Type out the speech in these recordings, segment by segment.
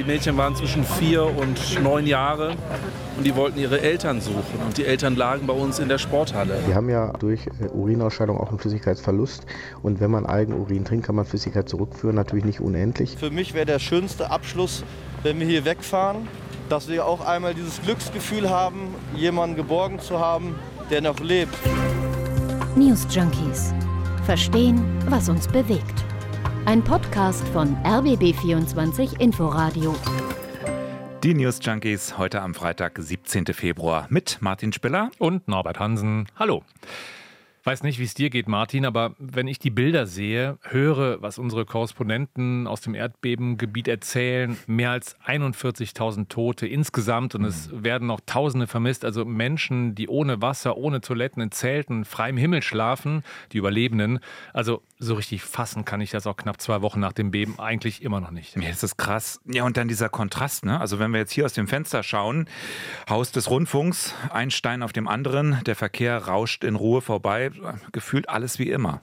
Die Mädchen waren zwischen vier und neun Jahre und die wollten ihre Eltern suchen. Und die Eltern lagen bei uns in der Sporthalle. Wir haben ja durch äh, Urinausscheidung auch einen Flüssigkeitsverlust. Und wenn man Eigenurin trinkt, kann man Flüssigkeit zurückführen, natürlich nicht unendlich. Für mich wäre der schönste Abschluss, wenn wir hier wegfahren, dass wir auch einmal dieses Glücksgefühl haben, jemanden geborgen zu haben, der noch lebt. News Junkies. Verstehen, was uns bewegt. Ein Podcast von RBB24 Inforadio. Die News Junkies heute am Freitag, 17. Februar mit Martin Spiller und Norbert Hansen. Hallo. Weiß nicht, wie es dir geht, Martin, aber wenn ich die Bilder sehe, höre, was unsere Korrespondenten aus dem Erdbebengebiet erzählen, mehr als 41.000 Tote insgesamt und es mhm. werden noch Tausende vermisst. Also Menschen, die ohne Wasser, ohne Toiletten in Zelten, freiem Himmel schlafen, die Überlebenden. Also so richtig fassen kann ich das auch knapp zwei Wochen nach dem Beben eigentlich immer noch nicht. Ja, das ist krass. Ja, und dann dieser Kontrast, ne? Also wenn wir jetzt hier aus dem Fenster schauen, Haus des Rundfunks, ein Stein auf dem anderen, der Verkehr rauscht in Ruhe vorbei gefühlt alles wie immer.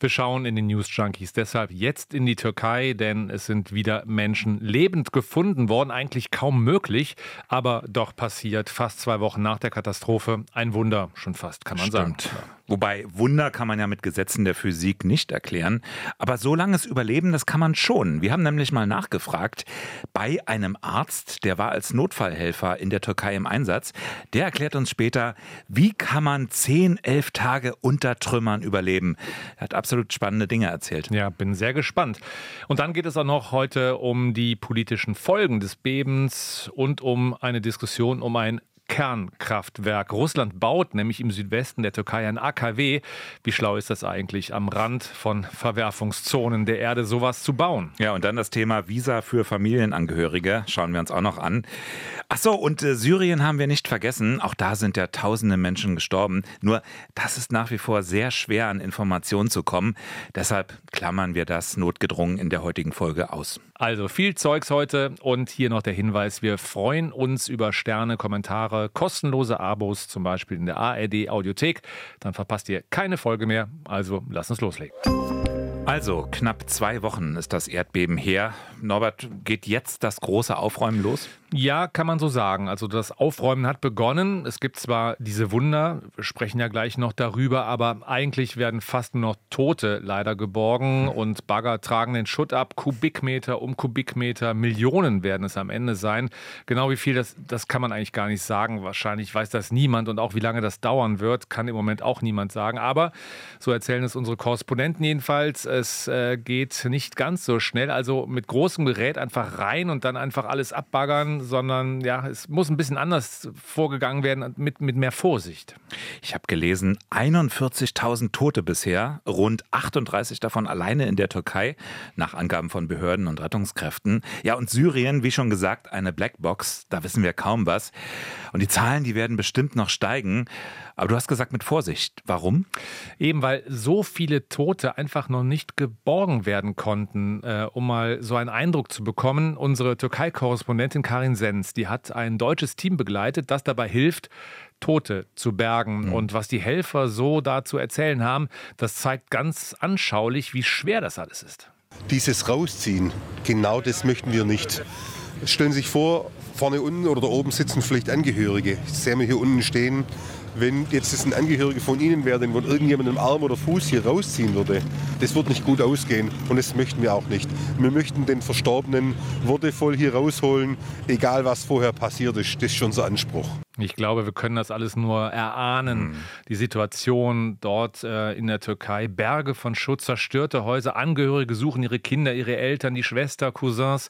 Wir schauen in den News Junkies deshalb jetzt in die Türkei, denn es sind wieder Menschen lebend gefunden worden. Eigentlich kaum möglich, aber doch passiert fast zwei Wochen nach der Katastrophe. Ein Wunder, schon fast, kann man Stimmt. sagen. Wobei Wunder kann man ja mit Gesetzen der Physik nicht erklären. Aber so langes Überleben, das kann man schon. Wir haben nämlich mal nachgefragt bei einem Arzt, der war als Notfallhelfer in der Türkei im Einsatz. Der erklärt uns später, wie kann man zehn, elf Tage unter Trümmern überleben. Er hat absolut spannende Dinge erzählt. Ja, bin sehr gespannt. Und dann geht es auch noch heute um die politischen Folgen des Bebens und um eine Diskussion um ein Kernkraftwerk. Russland baut nämlich im Südwesten der Türkei ein AKW. Wie schlau ist das eigentlich, am Rand von Verwerfungszonen der Erde sowas zu bauen? Ja, und dann das Thema Visa für Familienangehörige. Schauen wir uns auch noch an. Ach so, und äh, Syrien haben wir nicht vergessen. Auch da sind ja tausende Menschen gestorben. Nur, das ist nach wie vor sehr schwer an Informationen zu kommen. Deshalb klammern wir das notgedrungen in der heutigen Folge aus. Also viel Zeugs heute und hier noch der Hinweis, wir freuen uns über Sterne, Kommentare, kostenlose Abos, zum Beispiel in der ARD Audiothek. Dann verpasst ihr keine Folge mehr. Also lass uns loslegen. Also, knapp zwei Wochen ist das Erdbeben her. Norbert, geht jetzt das große Aufräumen los? Ja, kann man so sagen. Also das Aufräumen hat begonnen. Es gibt zwar diese Wunder, wir sprechen ja gleich noch darüber, aber eigentlich werden fast nur noch Tote leider geborgen und Bagger tragen den Schutt ab, Kubikmeter um Kubikmeter, Millionen werden es am Ende sein. Genau wie viel, das, das kann man eigentlich gar nicht sagen. Wahrscheinlich weiß das niemand und auch wie lange das dauern wird, kann im Moment auch niemand sagen. Aber so erzählen es unsere Korrespondenten jedenfalls, es äh, geht nicht ganz so schnell. Also mit großem Gerät einfach rein und dann einfach alles abbaggern sondern ja, es muss ein bisschen anders vorgegangen werden, mit, mit mehr Vorsicht. Ich habe gelesen, 41.000 Tote bisher, rund 38 davon alleine in der Türkei, nach Angaben von Behörden und Rettungskräften. Ja, und Syrien, wie schon gesagt, eine Blackbox, da wissen wir kaum was. Und die Zahlen, die werden bestimmt noch steigen. Aber du hast gesagt mit Vorsicht. Warum? Eben weil so viele Tote einfach noch nicht geborgen werden konnten. Äh, um mal so einen Eindruck zu bekommen, unsere Türkei-Korrespondentin Karin Sens, die hat ein deutsches Team begleitet, das dabei hilft, Tote zu bergen. Mhm. Und was die Helfer so dazu erzählen haben, das zeigt ganz anschaulich, wie schwer das alles ist. Dieses Rausziehen, genau das möchten wir nicht. Stellen Sie sich vor, vorne unten oder da oben sitzen vielleicht Angehörige. Ich sehe mir hier unten stehen wenn jetzt das ein Angehöriger von Ihnen wäre, den wohl irgendjemand im Arm oder Fuß hier rausziehen würde, das wird nicht gut ausgehen und das möchten wir auch nicht. Wir möchten den Verstorbenen würdevoll hier rausholen, egal was vorher passiert ist. Das ist schon so Anspruch. Ich glaube, wir können das alles nur erahnen. Mhm. Die Situation dort äh, in der Türkei, Berge von Schutz, zerstörte Häuser, Angehörige suchen ihre Kinder, ihre Eltern, die Schwester, Cousins.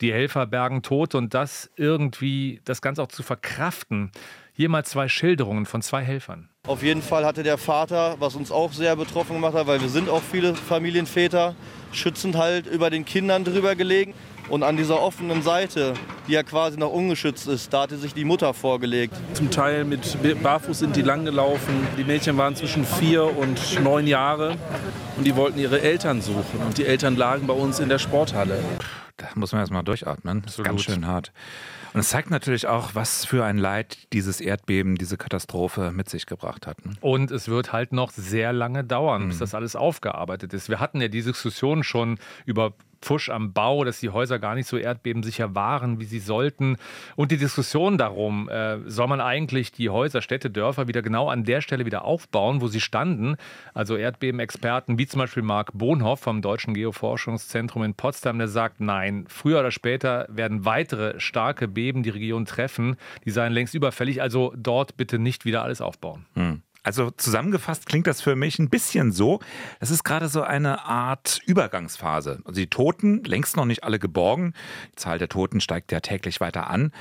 Die Helfer bergen Tote und das irgendwie, das Ganze auch zu verkraften. Hier mal zwei Schilderungen von zwei Helfern. Auf jeden Fall hatte der Vater, was uns auch sehr betroffen gemacht hat, weil wir sind auch viele Familienväter, schützend halt über den Kindern drüber gelegen. Und an dieser offenen Seite, die ja quasi noch ungeschützt ist, da hatte sich die Mutter vorgelegt. Zum Teil mit Barfuß sind die langgelaufen. Die Mädchen waren zwischen vier und neun Jahre und die wollten ihre Eltern suchen. Und die Eltern lagen bei uns in der Sporthalle. Da muss man erstmal durchatmen. Das ist ganz schön hart. Und es zeigt natürlich auch, was für ein Leid dieses Erdbeben, diese Katastrophe mit sich gebracht hat. Ne? Und es wird halt noch sehr lange dauern, mhm. bis das alles aufgearbeitet ist. Wir hatten ja die Diskussion schon über Pfusch am Bau, dass die Häuser gar nicht so erdbebensicher waren, wie sie sollten. Und die Diskussion darum, äh, soll man eigentlich die Häuser, Städte, Dörfer wieder genau an der Stelle wieder aufbauen, wo sie standen. Also Erdbebenexperten wie zum Beispiel Marc Bohnhoff vom Deutschen Geoforschungszentrum in Potsdam, der sagt, nein, früher oder später werden weitere starke Beben die Region treffen. Die seien längst überfällig, also dort bitte nicht wieder alles aufbauen. Hm. Also zusammengefasst klingt das für mich ein bisschen so, es ist gerade so eine Art Übergangsphase. Also die Toten, längst noch nicht alle geborgen, die Zahl der Toten steigt ja täglich weiter an.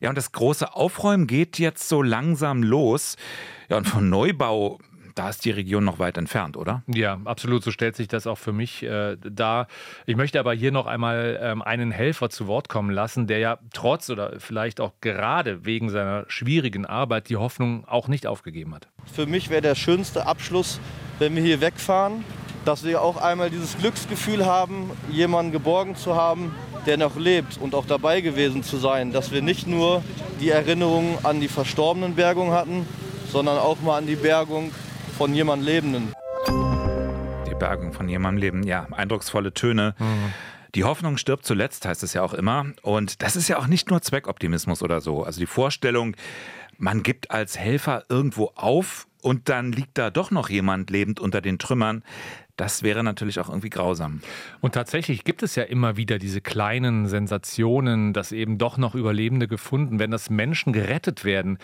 Ja, und das große Aufräumen geht jetzt so langsam los. Ja, und von Neubau da ist die Region noch weit entfernt, oder? Ja, absolut. So stellt sich das auch für mich äh, dar. Ich möchte aber hier noch einmal ähm, einen Helfer zu Wort kommen lassen, der ja trotz oder vielleicht auch gerade wegen seiner schwierigen Arbeit die Hoffnung auch nicht aufgegeben hat. Für mich wäre der schönste Abschluss, wenn wir hier wegfahren, dass wir auch einmal dieses Glücksgefühl haben, jemanden geborgen zu haben, der noch lebt und auch dabei gewesen zu sein. Dass wir nicht nur die Erinnerung an die verstorbenen Bergung hatten, sondern auch mal an die Bergung von jemandem Lebenden. Die Bergung von jemandem Leben, ja, eindrucksvolle Töne. Mhm. Die Hoffnung stirbt zuletzt, heißt es ja auch immer. Und das ist ja auch nicht nur Zweckoptimismus oder so. Also die Vorstellung, man gibt als Helfer irgendwo auf und dann liegt da doch noch jemand lebend unter den Trümmern. Das wäre natürlich auch irgendwie grausam. Und tatsächlich gibt es ja immer wieder diese kleinen Sensationen, dass eben doch noch Überlebende gefunden werden, dass Menschen gerettet werden,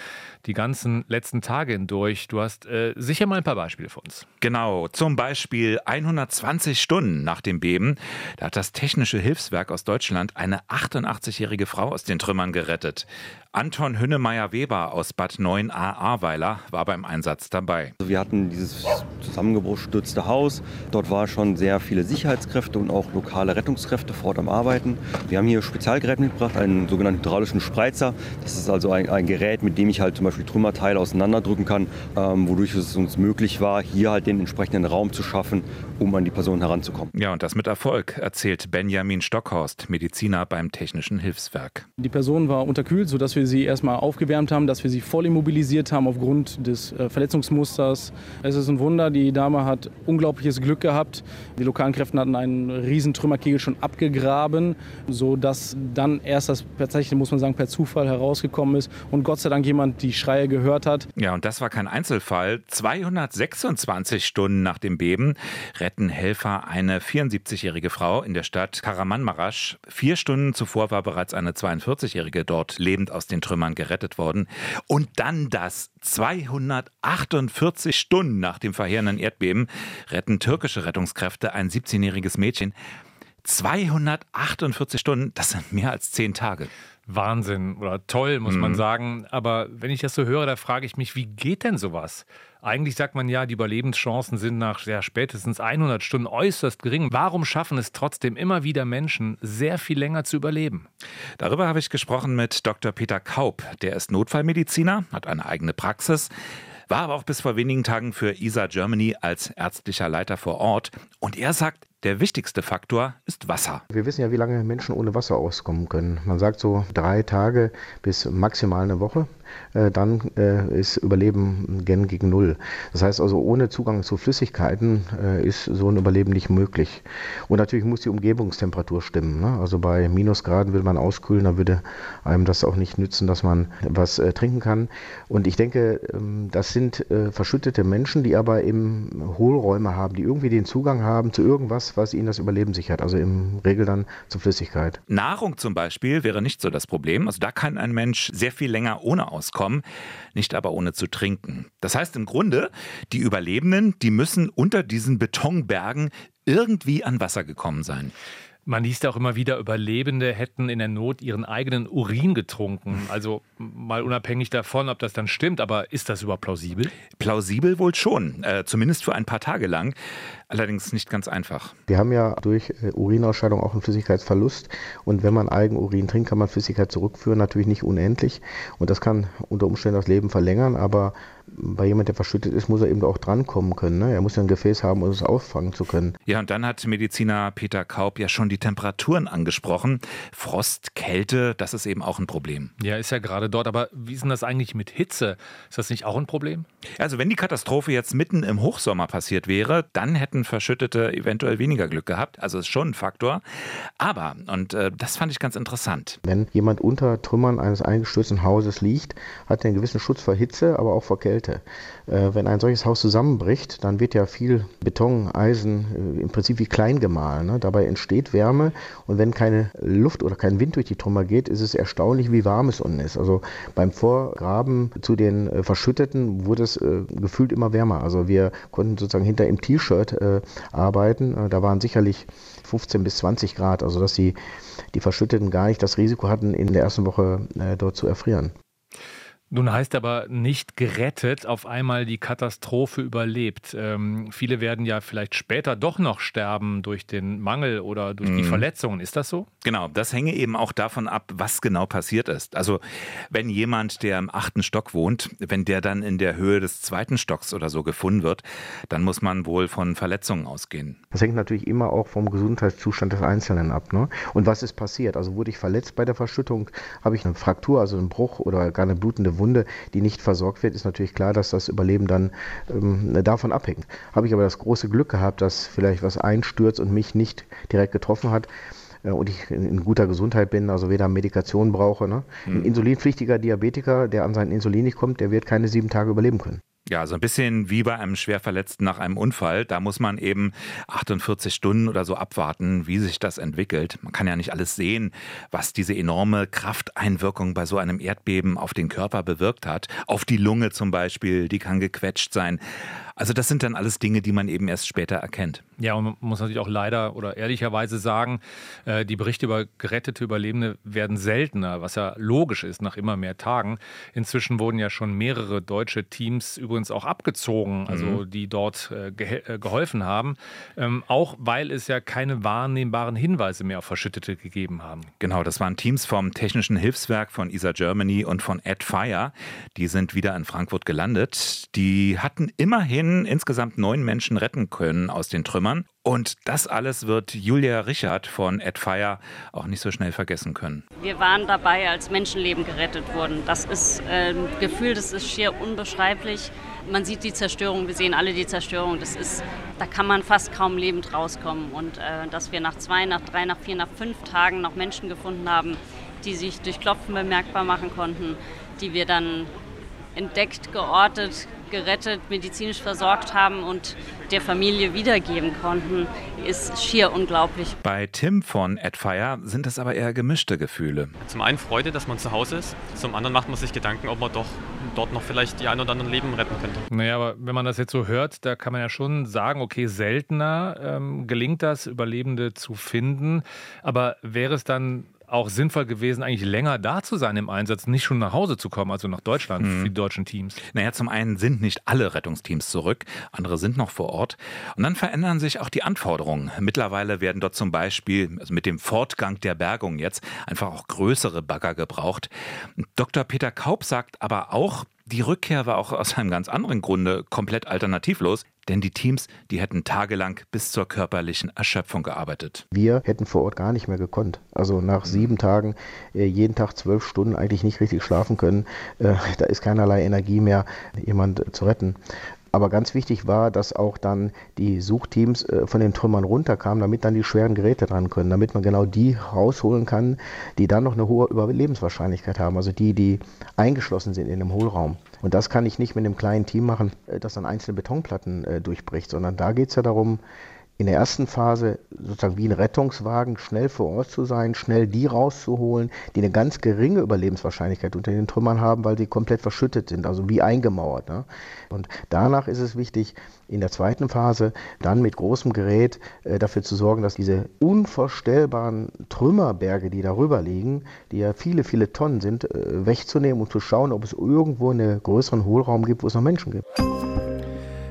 die ganzen letzten Tage hindurch. Du hast äh, sicher mal ein paar Beispiele für uns. Genau, zum Beispiel 120 Stunden nach dem Beben. Da hat das Technische Hilfswerk aus Deutschland eine 88-jährige Frau aus den Trümmern gerettet. Anton Hünnemeyer-Weber aus Bad 9a Ahrweiler war beim Einsatz dabei. Wir hatten dieses zusammengestürzte Haus. Dort waren schon sehr viele Sicherheitskräfte und auch lokale Rettungskräfte vor Ort am Arbeiten. Wir haben hier Spezialgerät mitgebracht, einen sogenannten hydraulischen Spreizer. Das ist also ein, ein Gerät, mit dem ich halt zum Beispiel Trümmerteile auseinanderdrücken kann, ähm, wodurch es uns möglich war, hier halt den entsprechenden Raum zu schaffen, um an die Person heranzukommen. Ja, und das mit Erfolg, erzählt Benjamin Stockhorst, Mediziner beim Technischen Hilfswerk. Die Person war unterkühlt, sodass wir wir sie erstmal aufgewärmt haben, dass wir sie voll immobilisiert haben aufgrund des äh, Verletzungsmusters. Es ist ein Wunder, die Dame hat unglaubliches Glück gehabt. Die lokalen Kräfte hatten einen riesen Trümmerkegel schon abgegraben, sodass dann erst das tatsächlich, muss man sagen, per Zufall herausgekommen ist und Gott sei Dank jemand die Schreie gehört hat. Ja, und das war kein Einzelfall. 226 Stunden nach dem Beben retten Helfer eine 74-jährige Frau in der Stadt Karamanmaraş. Vier Stunden zuvor war bereits eine 42-jährige dort lebend aus den Trümmern gerettet worden. Und dann das 248 Stunden nach dem verheerenden Erdbeben retten türkische Rettungskräfte ein 17-jähriges Mädchen. 248 Stunden, das sind mehr als zehn Tage. Wahnsinn oder toll, muss mhm. man sagen. Aber wenn ich das so höre, da frage ich mich, wie geht denn sowas? Eigentlich sagt man ja, die Überlebenschancen sind nach ja, spätestens 100 Stunden äußerst gering. Warum schaffen es trotzdem immer wieder Menschen, sehr viel länger zu überleben? Darüber habe ich gesprochen mit Dr. Peter Kaub. Der ist Notfallmediziner, hat eine eigene Praxis war aber auch bis vor wenigen Tagen für ISA Germany als ärztlicher Leiter vor Ort. Und er sagt, der wichtigste Faktor ist Wasser. Wir wissen ja, wie lange Menschen ohne Wasser auskommen können. Man sagt so drei Tage bis maximal eine Woche. Äh, dann äh, ist Überleben gen gegen Null. Das heißt also, ohne Zugang zu Flüssigkeiten äh, ist so ein Überleben nicht möglich. Und natürlich muss die Umgebungstemperatur stimmen. Ne? Also bei Minusgraden will man auskühlen, da würde einem das auch nicht nützen, dass man was trinken kann. Und ich denke, ähm, das sind verschüttete Menschen, die aber eben Hohlräume haben, die irgendwie den Zugang haben zu irgendwas, was ihnen das Überleben sichert. Also im Regel dann zur Flüssigkeit. Nahrung zum Beispiel wäre nicht so das Problem. Also da kann ein Mensch sehr viel länger ohne auskommen, nicht aber ohne zu trinken. Das heißt im Grunde, die Überlebenden, die müssen unter diesen Betonbergen irgendwie an Wasser gekommen sein. Man liest auch immer wieder, Überlebende hätten in der Not ihren eigenen Urin getrunken. Also mal unabhängig davon, ob das dann stimmt, aber ist das überhaupt plausibel? Plausibel wohl schon, äh, zumindest für ein paar Tage lang. Allerdings nicht ganz einfach. Wir haben ja durch äh, Urinausscheidung auch einen Flüssigkeitsverlust. Und wenn man Eigenurin trinkt, kann man Flüssigkeit zurückführen, natürlich nicht unendlich. Und das kann unter Umständen das Leben verlängern, aber bei jemand, der verschüttet ist, muss er eben auch drankommen können. Ne? Er muss ja ein Gefäß haben, um es auffangen zu können. Ja, und dann hat Mediziner Peter Kaub ja schon die Temperaturen angesprochen. Frost, Kälte, das ist eben auch ein Problem. Ja, ist ja gerade dort. Aber wie ist denn das eigentlich mit Hitze? Ist das nicht auch ein Problem? Also wenn die Katastrophe jetzt mitten im Hochsommer passiert wäre, dann hätten Verschüttete eventuell weniger Glück gehabt. Also ist schon ein Faktor. Aber, und äh, das fand ich ganz interessant. Wenn jemand unter Trümmern eines eingestürzten Hauses liegt, hat er einen gewissen Schutz vor Hitze, aber auch vor Kälte. Äh, wenn ein solches Haus zusammenbricht, dann wird ja viel Beton, Eisen äh, im Prinzip wie klein gemahlen. Ne? Dabei entsteht Wärme und wenn keine Luft oder kein Wind durch die Trümmer geht, ist es erstaunlich, wie warm es unten ist. Also beim Vorgraben zu den äh, Verschütteten wurde es gefühlt immer wärmer. Also wir konnten sozusagen hinter im T-Shirt arbeiten. Da waren sicherlich 15 bis 20 Grad, also dass die, die Verschütteten gar nicht das Risiko hatten, in der ersten Woche dort zu erfrieren. Nun heißt aber nicht gerettet, auf einmal die Katastrophe überlebt. Ähm, viele werden ja vielleicht später doch noch sterben durch den Mangel oder durch die mhm. Verletzungen. Ist das so? Genau, das hänge eben auch davon ab, was genau passiert ist. Also wenn jemand, der im achten Stock wohnt, wenn der dann in der Höhe des zweiten Stocks oder so gefunden wird, dann muss man wohl von Verletzungen ausgehen. Das hängt natürlich immer auch vom Gesundheitszustand des Einzelnen ab. Ne? Und was ist passiert? Also wurde ich verletzt bei der Verschüttung, habe ich eine Fraktur, also einen Bruch oder gar eine blutende Wunde, die nicht versorgt wird, ist natürlich klar, dass das Überleben dann ähm, davon abhängt. Habe ich aber das große Glück gehabt, dass vielleicht was einstürzt und mich nicht direkt getroffen hat, äh, und ich in guter Gesundheit bin, also weder Medikation brauche. Ne? Ein mhm. insulinpflichtiger Diabetiker, der an sein Insulin nicht kommt, der wird keine sieben Tage überleben können. Ja, so ein bisschen wie bei einem Schwerverletzten nach einem Unfall. Da muss man eben 48 Stunden oder so abwarten, wie sich das entwickelt. Man kann ja nicht alles sehen, was diese enorme Krafteinwirkung bei so einem Erdbeben auf den Körper bewirkt hat. Auf die Lunge zum Beispiel, die kann gequetscht sein. Also das sind dann alles Dinge, die man eben erst später erkennt. Ja, und man muss natürlich auch leider oder ehrlicherweise sagen, äh, die Berichte über gerettete Überlebende werden seltener, was ja logisch ist nach immer mehr Tagen. Inzwischen wurden ja schon mehrere deutsche Teams übrigens auch abgezogen, also mhm. die dort äh, äh, geholfen haben, ähm, auch weil es ja keine wahrnehmbaren Hinweise mehr auf Verschüttete gegeben haben. Genau, das waren Teams vom Technischen Hilfswerk von ESA Germany und von AdFire. Die sind wieder in Frankfurt gelandet. Die hatten immerhin Ihnen insgesamt neun Menschen retten können aus den Trümmern. Und das alles wird Julia Richard von AdFire auch nicht so schnell vergessen können. Wir waren dabei, als Menschenleben gerettet wurden. Das ist ein Gefühl, das ist schier unbeschreiblich. Man sieht die Zerstörung, wir sehen alle die Zerstörung. Das ist, da kann man fast kaum lebend rauskommen. Und äh, dass wir nach zwei, nach drei, nach vier, nach fünf Tagen noch Menschen gefunden haben, die sich durch Klopfen bemerkbar machen konnten, die wir dann entdeckt, geortet, gerettet, medizinisch versorgt haben und der Familie wiedergeben konnten, ist schier unglaublich. Bei Tim von AdFire sind es aber eher gemischte Gefühle. Zum einen Freude, dass man zu Hause ist, zum anderen macht man sich Gedanken, ob man doch dort noch vielleicht die ein oder anderen Leben retten könnte. Naja, aber wenn man das jetzt so hört, da kann man ja schon sagen, okay, seltener ähm, gelingt das, Überlebende zu finden. Aber wäre es dann auch sinnvoll gewesen, eigentlich länger da zu sein im Einsatz, nicht schon nach Hause zu kommen, also nach Deutschland mhm. für die deutschen Teams? Naja, zum einen sind nicht alle Rettungsteams zurück, andere sind noch vor Ort. Und dann verändern sich auch die Anforderungen. Mittlerweile werden dort zum Beispiel also mit dem Fortgang der Bergung jetzt einfach auch größere Bagger gebraucht. Dr. Peter Kaub sagt aber auch, die Rückkehr war auch aus einem ganz anderen Grunde komplett alternativlos, denn die Teams, die hätten tagelang bis zur körperlichen Erschöpfung gearbeitet. Wir hätten vor Ort gar nicht mehr gekonnt. Also nach sieben Tagen, äh, jeden Tag zwölf Stunden eigentlich nicht richtig schlafen können. Äh, da ist keinerlei Energie mehr, jemand zu retten. Aber ganz wichtig war, dass auch dann die Suchteams äh, von den Trümmern runterkamen, damit dann die schweren Geräte dran können, damit man genau die rausholen kann, die dann noch eine hohe Überlebenswahrscheinlichkeit haben, also die, die eingeschlossen sind in dem Hohlraum. Und das kann ich nicht mit einem kleinen Team machen, äh, das dann einzelne Betonplatten äh, durchbricht, sondern da geht es ja darum, in der ersten Phase sozusagen wie ein Rettungswagen schnell vor Ort zu sein, schnell die rauszuholen, die eine ganz geringe Überlebenswahrscheinlichkeit unter den Trümmern haben, weil sie komplett verschüttet sind, also wie eingemauert. Ne? Und danach ist es wichtig, in der zweiten Phase dann mit großem Gerät äh, dafür zu sorgen, dass diese unvorstellbaren Trümmerberge, die darüber liegen, die ja viele, viele Tonnen sind, äh, wegzunehmen und zu schauen, ob es irgendwo einen größeren Hohlraum gibt, wo es noch Menschen gibt.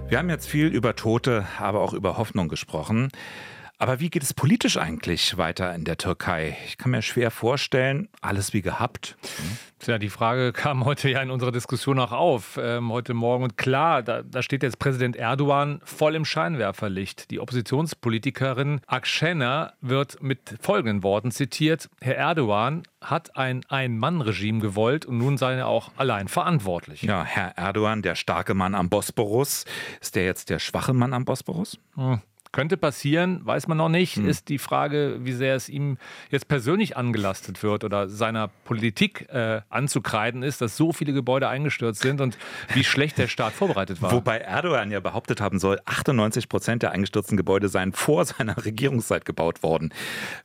Wir haben jetzt viel über Tote, aber auch über Hoffnung gesprochen. Aber wie geht es politisch eigentlich weiter in der Türkei? Ich kann mir schwer vorstellen, alles wie gehabt. Tja, die Frage kam heute ja in unserer Diskussion auch auf, ähm, heute Morgen. Und klar, da, da, steht jetzt Präsident Erdogan voll im Scheinwerferlicht. Die Oppositionspolitikerin Akşener wird mit folgenden Worten zitiert. Herr Erdogan hat ein Ein-Mann-Regime gewollt und nun sei er auch allein verantwortlich. Ja, Herr Erdogan, der starke Mann am Bosporus. Ist der jetzt der schwache Mann am Bosporus? Hm. Könnte passieren, weiß man noch nicht. Hm. Ist die Frage, wie sehr es ihm jetzt persönlich angelastet wird oder seiner Politik äh, anzukreiden ist, dass so viele Gebäude eingestürzt sind und wie schlecht der Staat vorbereitet war. Wobei Erdogan ja behauptet haben soll, 98 Prozent der eingestürzten Gebäude seien vor seiner Regierungszeit gebaut worden.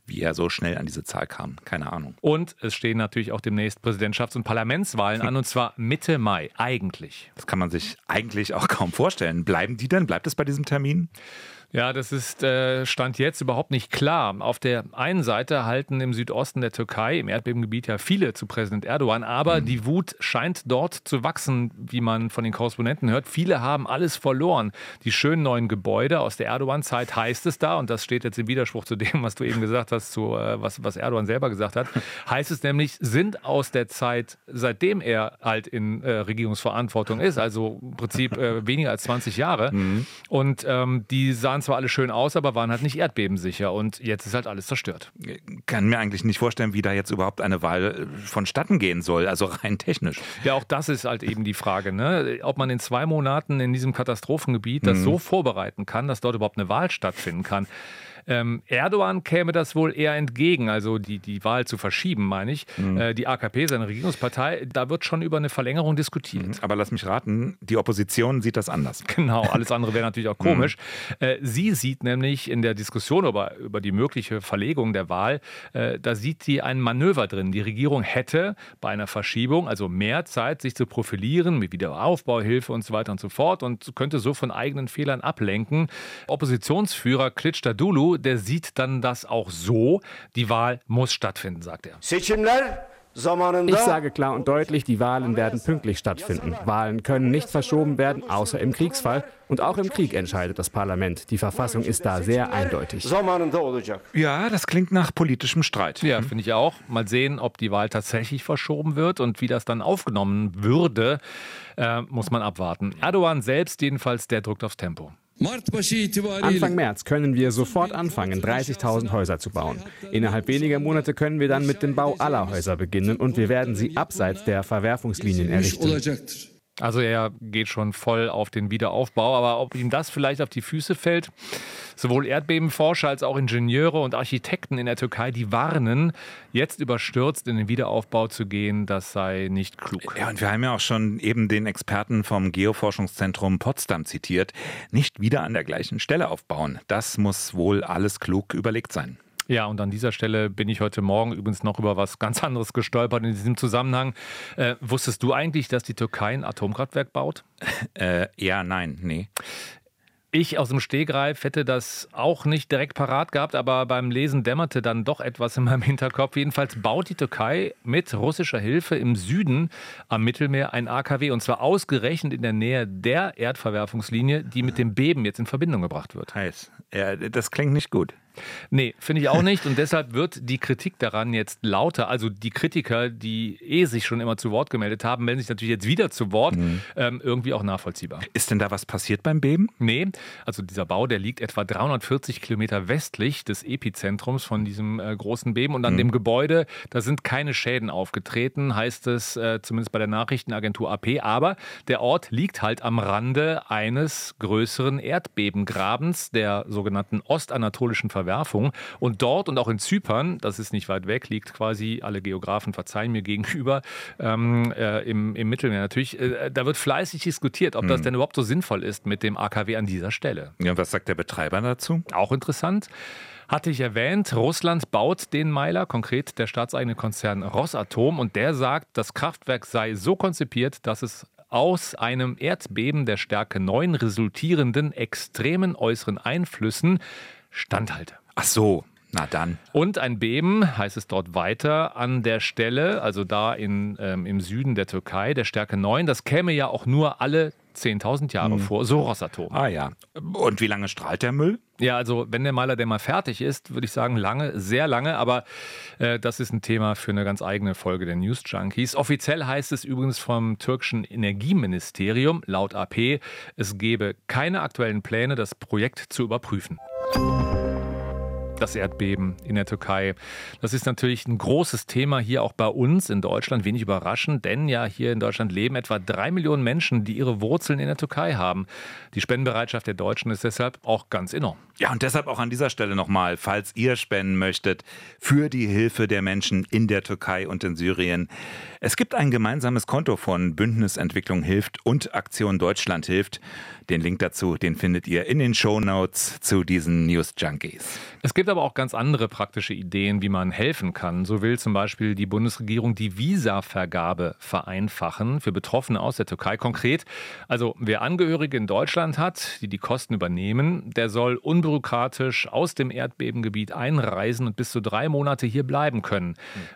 Wie er so schnell an diese Zahl kam, keine Ahnung. Und es stehen natürlich auch demnächst Präsidentschafts- und Parlamentswahlen an und zwar Mitte Mai, eigentlich. Das kann man sich eigentlich auch kaum vorstellen. Bleiben die denn? Bleibt es bei diesem Termin? Ja, das ist äh, Stand jetzt überhaupt nicht klar. Auf der einen Seite halten im Südosten der Türkei, im Erdbebengebiet ja viele zu Präsident Erdogan, aber mhm. die Wut scheint dort zu wachsen, wie man von den Korrespondenten hört. Viele haben alles verloren. Die schönen neuen Gebäude aus der Erdogan-Zeit heißt es da, und das steht jetzt im Widerspruch zu dem, was du eben gesagt hast, zu äh, was, was Erdogan selber gesagt hat, heißt es nämlich, sind aus der Zeit, seitdem er halt in äh, Regierungsverantwortung ist, also im Prinzip äh, weniger als 20 Jahre. Mhm. Und ähm, die sahen zwar alle schön aus, aber waren halt nicht erdbebensicher. Und jetzt ist halt alles zerstört. Kann mir eigentlich nicht vorstellen, wie da jetzt überhaupt eine Wahl äh, vonstatten gehen soll, also rein technisch. Ja, auch das ist halt eben die Frage, ne? ob man in zwei Monaten in diesem Katastrophengebiet das mhm. so vorbereiten kann, dass dort überhaupt eine Wahl stattfinden kann. Ähm, Erdogan käme das wohl eher entgegen, also die, die Wahl zu verschieben, meine ich. Mhm. Äh, die AKP, seine Regierungspartei, da wird schon über eine Verlängerung diskutiert. Mhm. Aber lass mich raten, die Opposition sieht das anders. Genau, alles andere wäre natürlich auch komisch. Mhm. Äh, sie sieht nämlich in der Diskussion über, über die mögliche Verlegung der Wahl, äh, da sieht sie ein Manöver drin. Die Regierung hätte bei einer Verschiebung also mehr Zeit, sich zu profilieren mit Wiederaufbauhilfe und so weiter und so fort und könnte so von eigenen Fehlern ablenken. Oppositionsführer Klitschdadulu der sieht dann das auch so. Die Wahl muss stattfinden, sagt er. Ich sage klar und deutlich, die Wahlen werden pünktlich stattfinden. Wahlen können nicht verschoben werden, außer im Kriegsfall. Und auch im Krieg entscheidet das Parlament. Die Verfassung ist da sehr eindeutig. Ja, das klingt nach politischem Streit. Ja, finde ich auch. Mal sehen, ob die Wahl tatsächlich verschoben wird und wie das dann aufgenommen würde, äh, muss man abwarten. Erdogan selbst jedenfalls, der drückt aufs Tempo. Anfang März können wir sofort anfangen, 30.000 Häuser zu bauen. Innerhalb weniger Monate können wir dann mit dem Bau aller Häuser beginnen und wir werden sie abseits der Verwerfungslinien errichten. Also er geht schon voll auf den Wiederaufbau, aber ob ihm das vielleicht auf die Füße fällt, sowohl Erdbebenforscher als auch Ingenieure und Architekten in der Türkei, die warnen, jetzt überstürzt in den Wiederaufbau zu gehen, das sei nicht klug. Ja, und wir haben ja auch schon eben den Experten vom Geoforschungszentrum Potsdam zitiert, nicht wieder an der gleichen Stelle aufbauen. Das muss wohl alles klug überlegt sein. Ja, und an dieser Stelle bin ich heute Morgen übrigens noch über was ganz anderes gestolpert in diesem Zusammenhang. Äh, wusstest du eigentlich, dass die Türkei ein Atomkraftwerk baut? Äh, ja, nein, nee. Ich aus dem Stegreif hätte das auch nicht direkt parat gehabt, aber beim Lesen dämmerte dann doch etwas in meinem Hinterkopf. Jedenfalls baut die Türkei mit russischer Hilfe im Süden am Mittelmeer ein AKW und zwar ausgerechnet in der Nähe der Erdverwerfungslinie, die mit dem Beben jetzt in Verbindung gebracht wird. Heiß. Ja, das klingt nicht gut. Nee, finde ich auch nicht. Und deshalb wird die Kritik daran jetzt lauter. Also die Kritiker, die eh sich schon immer zu Wort gemeldet haben, melden sich natürlich jetzt wieder zu Wort. Mhm. Ähm, irgendwie auch nachvollziehbar. Ist denn da was passiert beim Beben? Nee, also dieser Bau, der liegt etwa 340 Kilometer westlich des Epizentrums von diesem äh, großen Beben. Und an mhm. dem Gebäude, da sind keine Schäden aufgetreten, heißt es äh, zumindest bei der Nachrichtenagentur AP. Aber der Ort liegt halt am Rande eines größeren Erdbebengrabens, der sogenannten ostanatolischen Verwaltung. Verwerfung. Und dort und auch in Zypern, das ist nicht weit weg, liegt quasi, alle Geografen verzeihen mir gegenüber, ähm, äh, im, im Mittelmeer natürlich, äh, da wird fleißig diskutiert, ob das hm. denn überhaupt so sinnvoll ist mit dem AKW an dieser Stelle. Ja, was sagt der Betreiber dazu? Auch interessant. Hatte ich erwähnt, Russland baut den Meiler, konkret der staatseigene Konzern Rosatom, und der sagt, das Kraftwerk sei so konzipiert, dass es aus einem Erdbeben der Stärke 9 resultierenden extremen äußeren Einflüssen standhalte. Ach so, na dann. Und ein Beben, heißt es dort weiter, an der Stelle, also da in, ähm, im Süden der Türkei, der Stärke 9, das käme ja auch nur alle 10.000 Jahre hm. vor, so Rosatom. Ah ja. Und wie lange strahlt der Müll? Ja, also wenn der Maler der mal fertig ist, würde ich sagen lange, sehr lange, aber äh, das ist ein Thema für eine ganz eigene Folge der News Junkies. Offiziell heißt es übrigens vom türkischen Energieministerium, laut AP, es gebe keine aktuellen Pläne, das Projekt zu überprüfen das Erdbeben in der Türkei. Das ist natürlich ein großes Thema hier auch bei uns in Deutschland, wenig überraschend, denn ja hier in Deutschland leben etwa drei Millionen Menschen, die ihre Wurzeln in der Türkei haben. Die Spendenbereitschaft der Deutschen ist deshalb auch ganz enorm. Ja, und deshalb auch an dieser Stelle nochmal, falls ihr spenden möchtet für die Hilfe der Menschen in der Türkei und in Syrien. Es gibt ein gemeinsames Konto von Bündnis Entwicklung hilft und Aktion Deutschland hilft. Den Link dazu, den findet ihr in den Show Notes zu diesen News Junkies. Es gibt aber auch ganz andere praktische Ideen, wie man helfen kann. So will zum Beispiel die Bundesregierung die Visavergabe vereinfachen für Betroffene aus der Türkei. Konkret, also wer Angehörige in Deutschland hat, die die Kosten übernehmen, der soll unbürokratisch aus dem Erdbebengebiet einreisen und bis zu drei Monate hier bleiben können.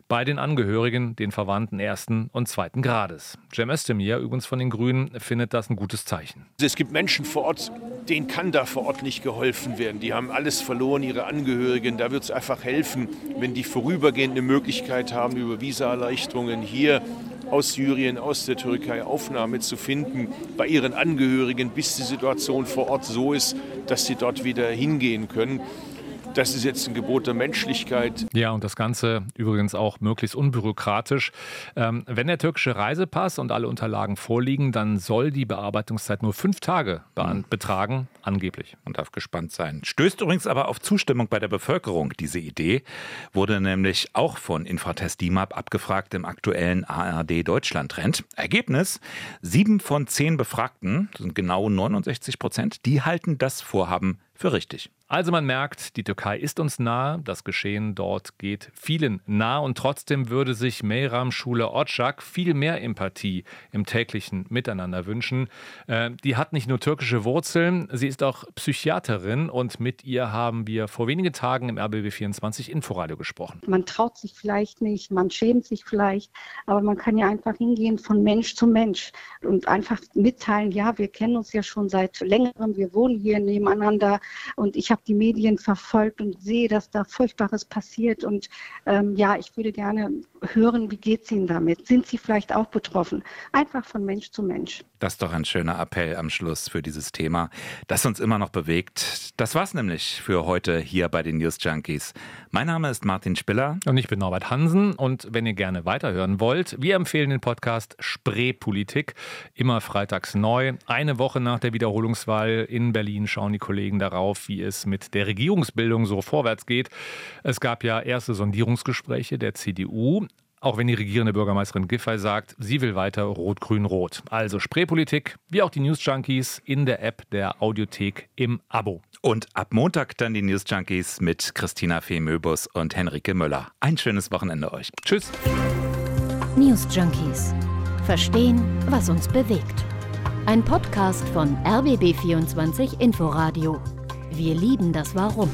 Bei den Angehörigen, den Verwandten ersten und zweiten Grades. Cem Özdemir, übrigens von den Grünen, findet das ein gutes Zeichen. Es gibt Menschen vor Ort, denen kann da vor Ort nicht geholfen werden. Die haben alles verloren, ihre Angehörigen. Da wird es einfach helfen, wenn die vorübergehend eine Möglichkeit haben, über Visaerleichterungen hier aus Syrien, aus der Türkei Aufnahme zu finden bei ihren Angehörigen, bis die Situation vor Ort so ist, dass sie dort wieder hingehen können. Das ist jetzt ein Gebot der Menschlichkeit. Ja, und das Ganze übrigens auch möglichst unbürokratisch. Ähm, wenn der türkische Reisepass und alle Unterlagen vorliegen, dann soll die Bearbeitungszeit nur fünf Tage mhm. betragen, angeblich. Man darf gespannt sein. Stößt übrigens aber auf Zustimmung bei der Bevölkerung. Diese Idee wurde nämlich auch von Infratest DIMAP abgefragt im aktuellen ARD Deutschland Trend. Ergebnis: sieben von zehn Befragten, das sind genau 69 Prozent, die halten das Vorhaben für richtig. Also man merkt, die Türkei ist uns nah, das Geschehen dort geht vielen nah und trotzdem würde sich Meyram Schule Otschak viel mehr Empathie im täglichen Miteinander wünschen. Äh, die hat nicht nur türkische Wurzeln, sie ist auch Psychiaterin und mit ihr haben wir vor wenigen Tagen im RBB24 Inforadio gesprochen. Man traut sich vielleicht nicht, man schämt sich vielleicht, aber man kann ja einfach hingehen von Mensch zu Mensch und einfach mitteilen, ja, wir kennen uns ja schon seit längerem, wir wohnen hier nebeneinander und ich habe habe die Medien verfolgt und sehe, dass da Furchtbares passiert. Und ähm, ja, ich würde gerne hören, wie geht es Ihnen damit? Sind Sie vielleicht auch betroffen? Einfach von Mensch zu Mensch. Das ist doch ein schöner Appell am Schluss für dieses Thema, das uns immer noch bewegt. Das war's nämlich für heute hier bei den News Junkies. Mein Name ist Martin Spiller. Und ich bin Norbert Hansen. Und wenn ihr gerne weiterhören wollt, wir empfehlen den Podcast Spreepolitik. Immer freitags neu. Eine Woche nach der Wiederholungswahl in Berlin schauen die Kollegen darauf, wie es mit der Regierungsbildung so vorwärts geht. Es gab ja erste Sondierungsgespräche der CDU. Auch wenn die regierende Bürgermeisterin Giffey sagt, sie will weiter Rot-Grün-Rot. Also Spreepolitik, wie auch die News Junkies in der App der Audiothek im Abo. Und ab Montag dann die News Junkies mit Christina Fee Möbus und Henrike Möller. Ein schönes Wochenende euch. Tschüss. News Junkies. Verstehen, was uns bewegt. Ein Podcast von RBB24 Inforadio. Wir lieben das Warum.